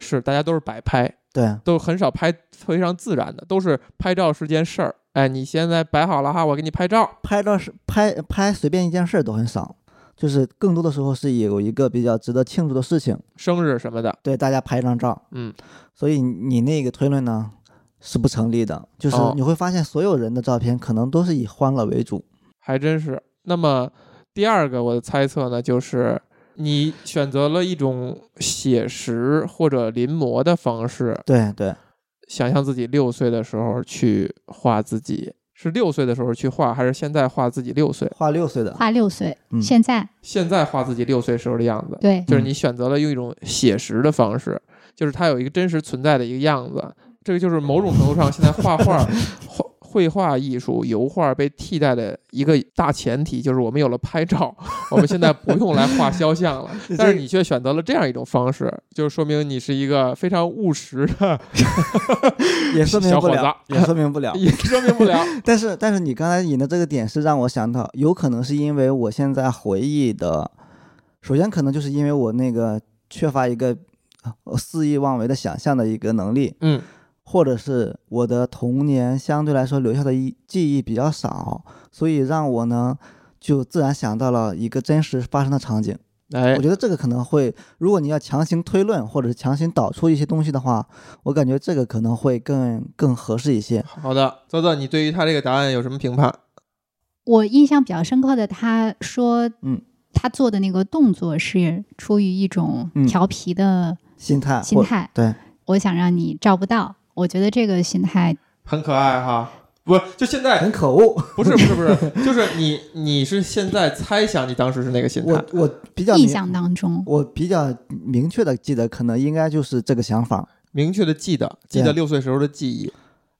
是，大家都是摆拍，对，都很少拍非常自然的，都是拍照是件事儿。哎，你现在摆好了哈，我给你拍照。拍照是拍拍随便一件事儿都很少，就是更多的时候是有一个比较值得庆祝的事情，生日什么的，对大家拍一张照，嗯，所以你那个推论呢是不成立的，就是哦你会发现所有人的照片可能都是以欢乐为主，还真是。那么第二个我的猜测呢，就是你选择了一种写实或者临摹的方式，对对，想象自己六岁的时候去画自己，是六岁的时候去画，还是现在画自己六岁？画六岁的，画六岁，嗯。现在。现在画自己六岁时候的样子，对就是你选择了用一种写实的方式，就是它有一个真实存在的一个样子。这个就是某种程度上，现在画画、画绘画艺术、油画被替代的一个大前提，就是我们有了拍照，我们现在不用来画肖像了。但是你却选择了这样一种方式，就说明你是一个非常务实的也说明小伙不了，子也说明不了。也说明不了。但是但是你刚才引的这个点是让我想到，有可能是因为我现在回忆的，首先可能就是因为我那个缺乏一个呃肆意妄为的想象的一个能力，嗯，或者是我的童年相对来说留下的一记忆比较少，所以让我呢就自然想到了一个真实发生的场景。哎我，觉得这个可能会，如果你要强行推论或者是强行导出一些东西的话，我感觉这个可能会更更合适一些。好的，泽泽，你对于他这个答案有什么评判？我印象比较深刻的，他说，嗯，他做的那个动作是出于一种嗯调皮的心态，或心态，对，我想让你照不到。我觉得这个心态，很可爱哈。不，就现在很可恶。不是不是不是，就是你你是现在猜想你当时是那个心态我，我比较，印象当中，我比较明确的记得，可能应该就是这个想法。明确的记得记得六岁时候的记忆，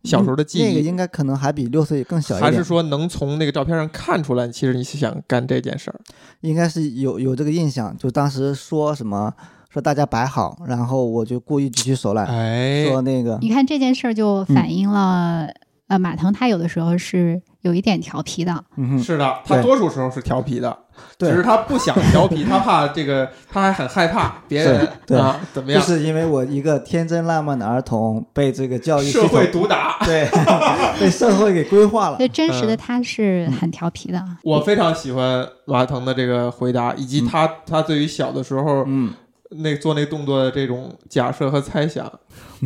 小时候的记忆，那个应该可能还比六岁更小一点，还是说能从那个照片上看出来，其实你是想干这件事儿？应该是有有这个印象。就当时说什么，说大家摆好，然后我就故意举起手来，哎，说那个你看这件事儿就反映了，呃，马腾他有的时候是有一点调皮的。嗯哼，是的，他多数时候是调皮的，对只是他不想调皮，他怕这个，他还很害怕别人啊怎么样，就是因为我一个天真烂漫的儿童被这个教育社会毒打。对 被社会给规划了所。以真实的嗯他是很调皮的。我非常喜欢马腾的这个回答，以及他他对于小的时候嗯，那做那动作的这种假设和猜想。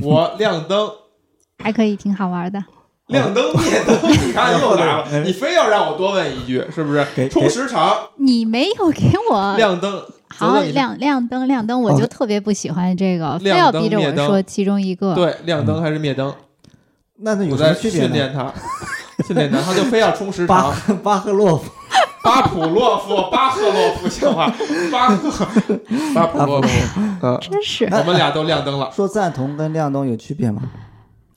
我 亮灯，还可以挺好玩的。亮灯灭灯，你看又来了，你非要让我多问一句，是不是给？充时长，你没有给我亮灯，好亮亮灯亮灯，我就特别不喜欢这个，非要逼着我说其中一个。对，亮灯还是灭灯？那那有我在？训练他，训练他，他就非要充时巴长。巴赫洛夫，巴甫洛夫，巴赫洛夫，笑话？巴赫，巴甫洛夫，嗯，真是我们俩都亮灯了。说赞同跟亮灯有区别吗？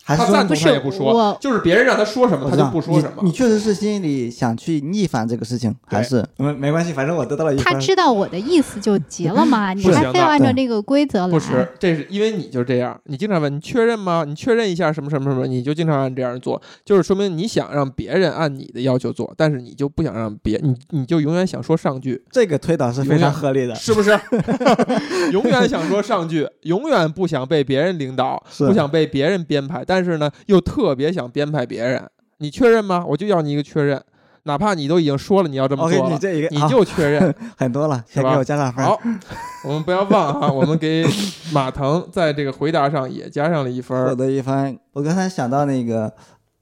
还是说他赞同不是他也不说我，就是别人让他说什么他就不说什么你。你确实是心里想去逆反这个事情，还是没没关系，反正我得到了一他知道我的意思就结了嘛，你还非要按照对这个规则来。不是，这是因为你就这样，你经常问你确认吗？你确认一下什么什么什么，你就经常按这样做，就是说明你想让别人按你的要求做，但是你就不想让别你你就永远想说上句，这个推导是非常合理的。是不是？永远想说上句，永远不想被别人领导，不想被别人编排，但是呢，又特别想编排别人。你确认吗？我就要你一个确认，哪怕你都已经说了你要这么做了，你这一个你就确认。很多了，先给我加上分。好，我们不要忘哈，我们给马腾在这个回答上也加上了一分获儿。得一分。我刚才想到那个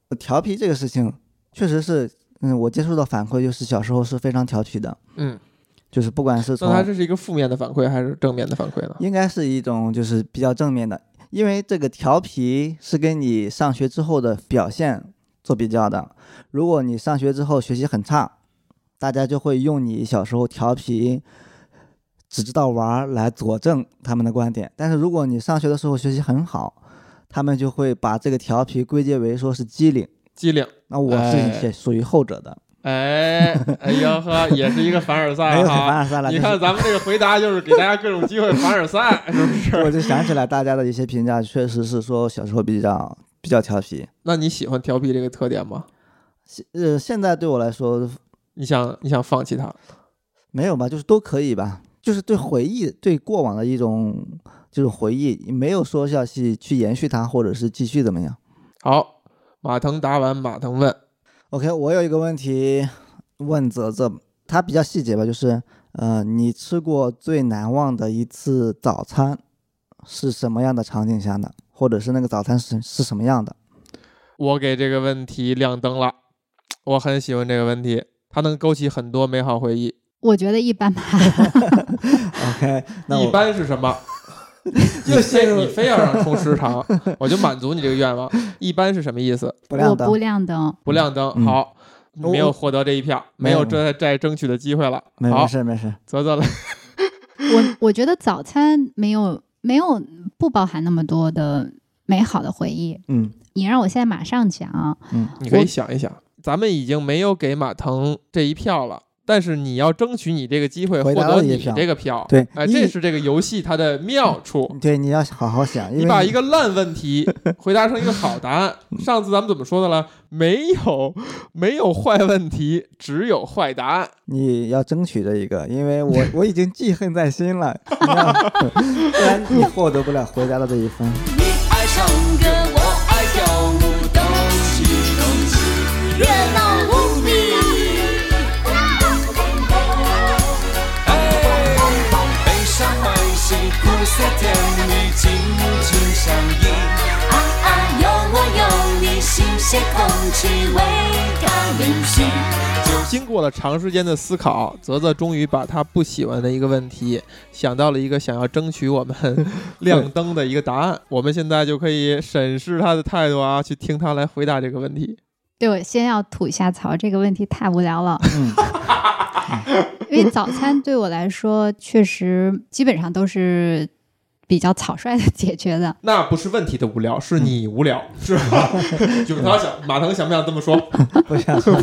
呃调皮这个事情，确实是，嗯，我接触到反馈就是小时候是非常调皮的，嗯，就是不管是那从他这是一个负面的反馈还是正面的反馈呢？应该是一种就是比较正面的，因为这个调皮是跟你上学之后的表现做比较的。如果你上学之后学习很差，大家就会用你小时候调皮，只知道玩来佐证他们的观点。但是如果你上学的时候学习很好，他们就会把这个调皮归结为说是机灵。机灵，那我是属于后者的，哎，哎哎呀呵，也是一个凡尔没赛有凡哈。尔赛了。你看咱们这个回答，就是给大家各种机会凡尔赛，是不是？我就想起来大家的一些评价，确实是说小时候比较比较调皮。那你喜欢调皮这个特点吗？现呃，现在对我来说你想你想放弃它？没有吧，就是都可以吧，就是对回忆、对过往的一种就是回忆，没有说要去去延续它，或者是继续怎么样。好，马腾答完，马腾问，OK，我有一个问题问泽泽，他比较细节吧，就是呃，你吃过最难忘的一次早餐是什么样的场景下的，或者是那个早餐是是什么样的？我给这个问题亮灯了，我很喜欢这个问题，它能勾起很多美好回忆。我觉得一般吧。OK，那一般是什么？你又陷入你非要让充时长，我就满足你这个愿望。一般是什么意思？我不亮灯不，亮灯，不亮灯。嗯好，没有获得这一票，没没有有再再争取的机会了。没没，事没事，泽泽来，我我觉得早餐没有没有不包含那么多的美好的回忆。嗯你让我现在马上讲，嗯，你可以想一想，咱们已经没有给马腾这一票了。但是你要争取你这个机会，获得你这个票，对哎，你这是这个游戏它的妙处。对，你要好好想，你把一个烂问题回答成一个好答案。上次咱们怎么说的了？没有没有坏问题，只有坏答案。你要争取这一个，因为我 我已经记恨在心了，不然你获得不了回答的这一分。你爱唱歌，我苦涩甜蜜，紧紧相依。啊啊，有我有你，新鲜空气。经过了长时间的思考，泽泽终于把他不喜欢的一个问题想到了一个想要争取我们 亮灯的一个答案。我们现在就可以审视他的态度啊，去听他来回答这个问题。对我先要吐一下槽，这个问题太无聊了。嗯，因为早餐对我来说，确实基本上都是比较草率的解决的。那不是问题的无聊，是你无聊，是吧？就是他想，马腾想不想这么说？不想说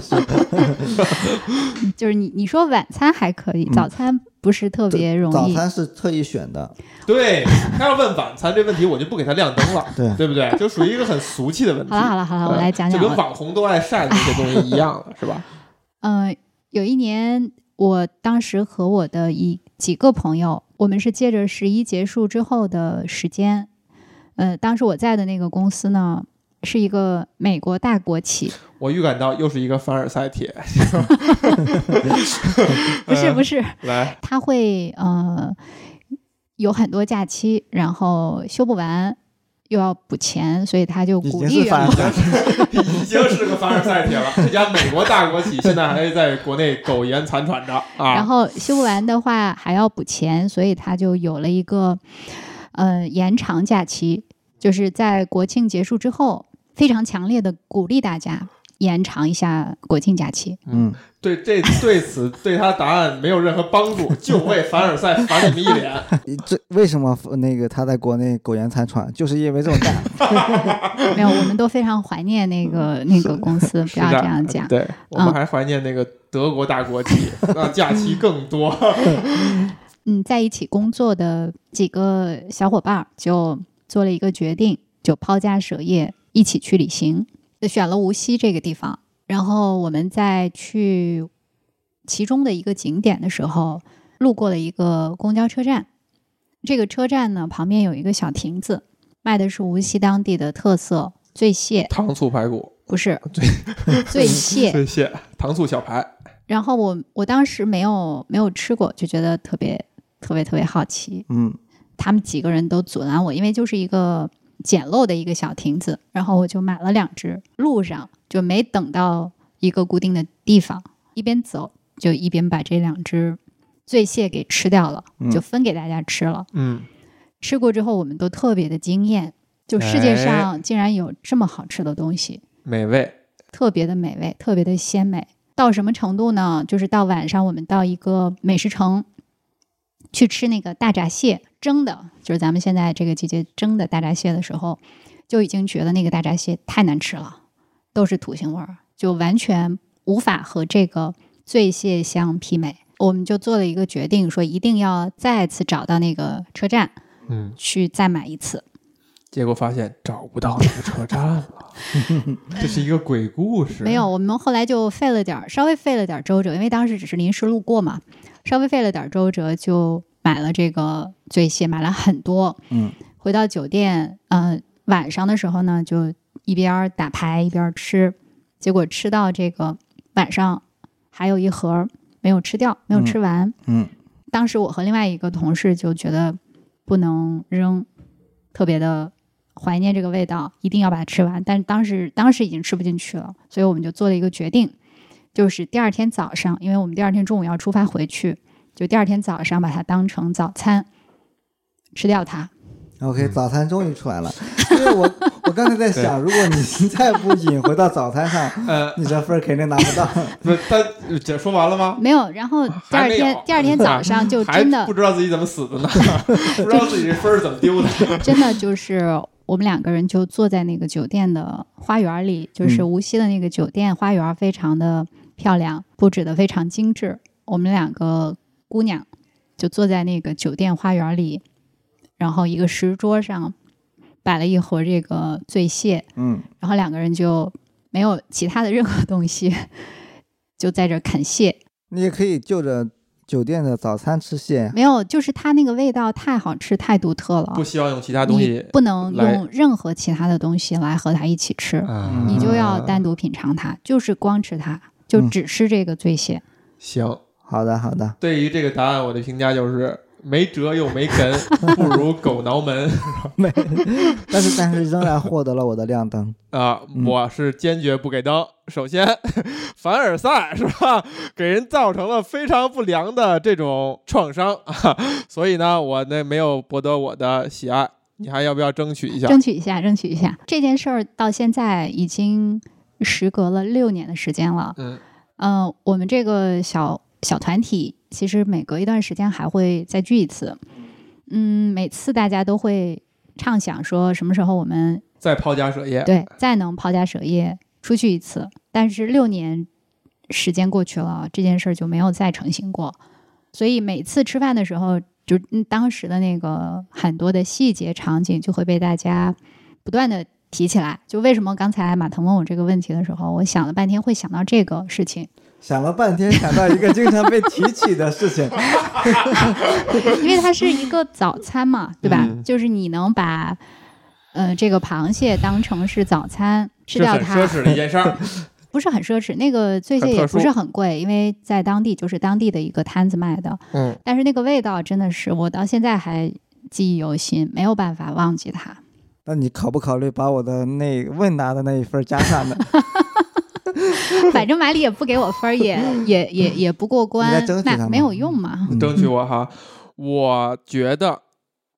就是你你说晚餐还可以，嗯早餐不是特别容易。早餐是特意选的，对他要问晚餐这问题，我就不给他亮灯了，对对不对？就属于一个很俗气的问题。好了好了好了，我来讲讲我。就跟网红都爱晒的那些东西一样了，是吧？嗯、有一年，我当时和我的一几个朋友，我们是借着十一结束之后的时间，呃，当时我在的那个公司呢，是一个美国大国企，我预感到又是一个凡尔赛帖，不是不是，来，他会呃有很多假期，然后休不完。又要补钱，所以他就鼓励员工 已经是个凡尔赛体了。这家美国大国企现在还在国内苟延残喘着啊。然后修不完的话还要补钱，所以他就有了一个呃延长假期，就是在国庆结束之后，非常强烈的鼓励大家延长一下国庆假期。嗯，对这对此对他答案没有任何帮助，就为凡尔赛反你们一脸。这为什么那个他在国内苟延残喘，就是因为这种干。没有，我们都非常怀念那个那个公司，不要这样讲。对我们还怀念那个德国大国企，让假期更多。嗯，在一起工作的几个小伙伴就做了一个决定，就抛家舍业一起去旅行，就选了无锡这个地方。然后我们在去其中的一个景点的时候，路过了一个公交车站。这个车站呢，旁边有一个小亭子，卖的是无锡当地的特色醉蟹，糖醋排骨，不是醉蟹。醉蟹，糖醋小排。然后我我当时没有没有吃过，就觉得特别特别特别好奇。嗯，他们几个人都阻拦我，因为就是一个简陋的一个小亭子，然后我就买了两只。路上就没等到一个固定的地方，一边走就一边把这两只醉蟹给吃掉了，嗯就分给大家吃了。嗯，吃过之后，我们都特别的惊艳，就世界上竟然有这么好吃的东西，美味。特别的美味，特别的鲜美。到什么程度呢？就是到晚上，我们到一个美食城去吃那个大闸蟹蒸的，就是咱们现在这个季节蒸的大闸蟹的时候，就已经觉得那个大闸蟹太难吃了，都是土腥味儿，就完全无法和这个醉蟹相媲美。我们就做了一个决定，说一定要再次找到那个车站嗯，去再买一次。结果发现找不到那个车站了，这是一个鬼故事。没有，我们后来就费了点儿，稍微费了点儿周折，因为当时只是临时路过嘛，稍微费了点儿周折，就买了这个醉蟹，买了很多。嗯，回到酒店，呃，晚上的时候呢，就一边儿打牌一边儿吃，结果吃到这个晚上还有一盒儿没有吃掉，没有吃完。嗯，当时我和另外一个同事就觉得不能扔，特别的怀念这个味道，一定要把它吃完。但是当时当时已经吃不进去了，所以我们就做了一个决定，就是第二天早上，因为我们第二天中午要出发回去，就第二天早上把它当成早餐吃掉它。OK，早餐终于出来了。因为我我刚才在想，如果你再不引回到早餐上，呃，你这分儿肯定拿不到。不是他这说完了吗？没有，然后第二天第二天早 上就真的不知道自己怎么死的呢，不知道自己这分儿怎么丢的。真的就是我们两个人就坐在那个酒店的花园里，就是嗯无锡的那个酒店花园非常的漂亮，布置的非常精致。我们两个姑娘就坐在那个酒店花园里，然后一个石桌上摆了一盒这个醉蟹，嗯，然后两个人就没有其他的任何东西，就在这儿啃蟹。你也可以就着酒店的早餐吃蟹。没有，就是它那个味道太好吃、太独特了。不，希望用其他东西不能用任何其他的东西来和它一起吃，啊。你就要单独品尝它，就是光吃它，就嗯只是这个醉蟹。行。好的，好的。对于这个答案，我的评价就是没辙又没根，不如狗挠门 没，但是但是仍然获得了我的亮灯。啊！嗯我是坚决不给灯。首先，凡尔赛是吧，给人造成了非常不良的这种创伤啊，所以呢，我那没有博得我的喜爱。你还要不要争取一下？争取一下，争取一下。这件事儿到现在已经时隔了六年的时间了。嗯嗯、我们这个小小团体其实每隔一段时间还会再聚一次。嗯，每次大家都会畅想说什么时候我们再抛家舍业，对再能抛家舍业出去一次，但是六年时间过去了，这件事儿就没有再成型过。所以每次吃饭的时候，就嗯当时的那个很多的细节场景就会被大家不断的提起来。就为什么刚才马腾问我这个问题的时候，我想了半天会想到这个事情，想了半天，想到一个经常被提起的事情 因为它是一个早餐嘛，对吧？嗯就是你能把呃这个螃蟹当成是早餐吃掉它，很奢侈的一件事儿。不是很奢侈。那个醉蟹很特殊也不是很贵，因为在当地就是当地的一个摊子卖的，嗯，但是那个味道真的是我到现在还记忆犹新，没有办法忘记它。那你考不考虑把我的那问答的那一份加上呢？反正马里也不给我分儿，也也也也不过关那没有用嘛。嗯争取我哈。我觉得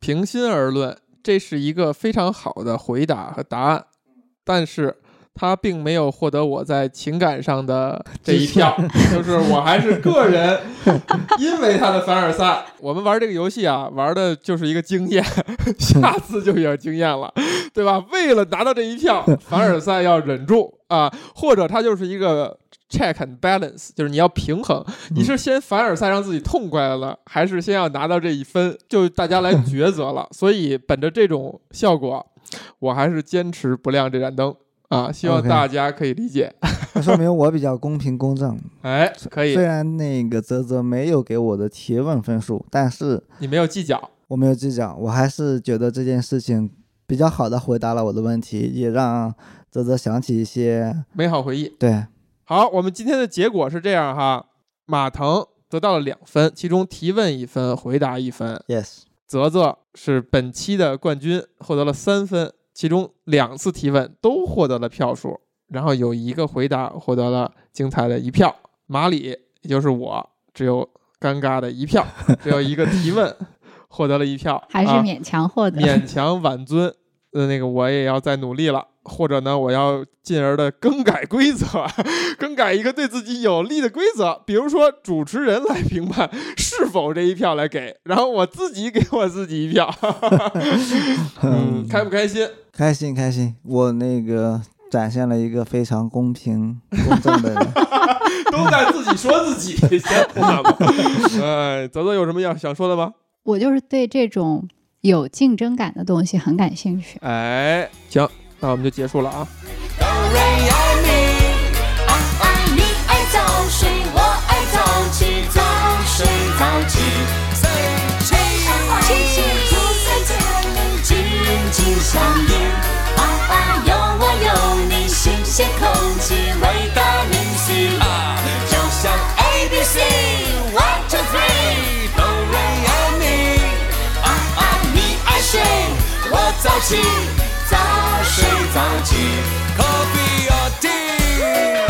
平心而论，这是一个非常好的回答和答案，但是他并没有获得我在情感上的 这一票，就是我还是个人，因为他的凡尔赛。我们玩这个游戏啊，玩的就是一个经验，下次就有经验了，对吧？为了拿到这一票，凡尔赛要忍住啊，或者他就是一个 check and balance，就是你要平衡。你是先凡尔赛让自己痛快了，还是先要拿到这一分？就大家来抉择了。所以本着这种效果，我还是坚持不亮这盏灯啊！希望大家可以理解。那说明我比较公平公正。哎，可以虽，然那个泽泽没有给我的提问分数，但是你没有计较。我没有计较，我还是觉得这件事情比较好的回答了我的问题，也让泽泽想起一些美好回忆。对好，我们今天的结果是这样哈：马腾得到了两分，其中提问一分，回答一分；yes 泽泽是本期的冠军，获得了三分，其中两次提问都获得了票数，然后有一个回答获得了精彩的一票。马里，也就是我，只有尴尬的一票，只有一个提问 获得了一票，啊还是勉强获得。勉强挽尊。呃，那个我也要再努力了，或者呢，我要进而的更改规则，更改一个对自己有利的规则，比如说主持人来评判是否这一票来给，然后我自己给我自己一票，嗯，开不开心？开心开心，我那个展现了一个非常公平 公正的人。都在自己说自己，先不干吧。哎，泽泽有什么要想说的吗？我就是对这种有竞争感的东西很感兴趣。哎，行，那我们就结束了啊。哆瑞爱你，爱你爱早睡，我爱早起，早睡早起。紧相依。啊啊，有我有你，新鲜空气，维他命 C。啊，就像 A B C one two three，哆瑞爱你，啊啊，你爱睡，我早起，早睡早起，Coffee or tea。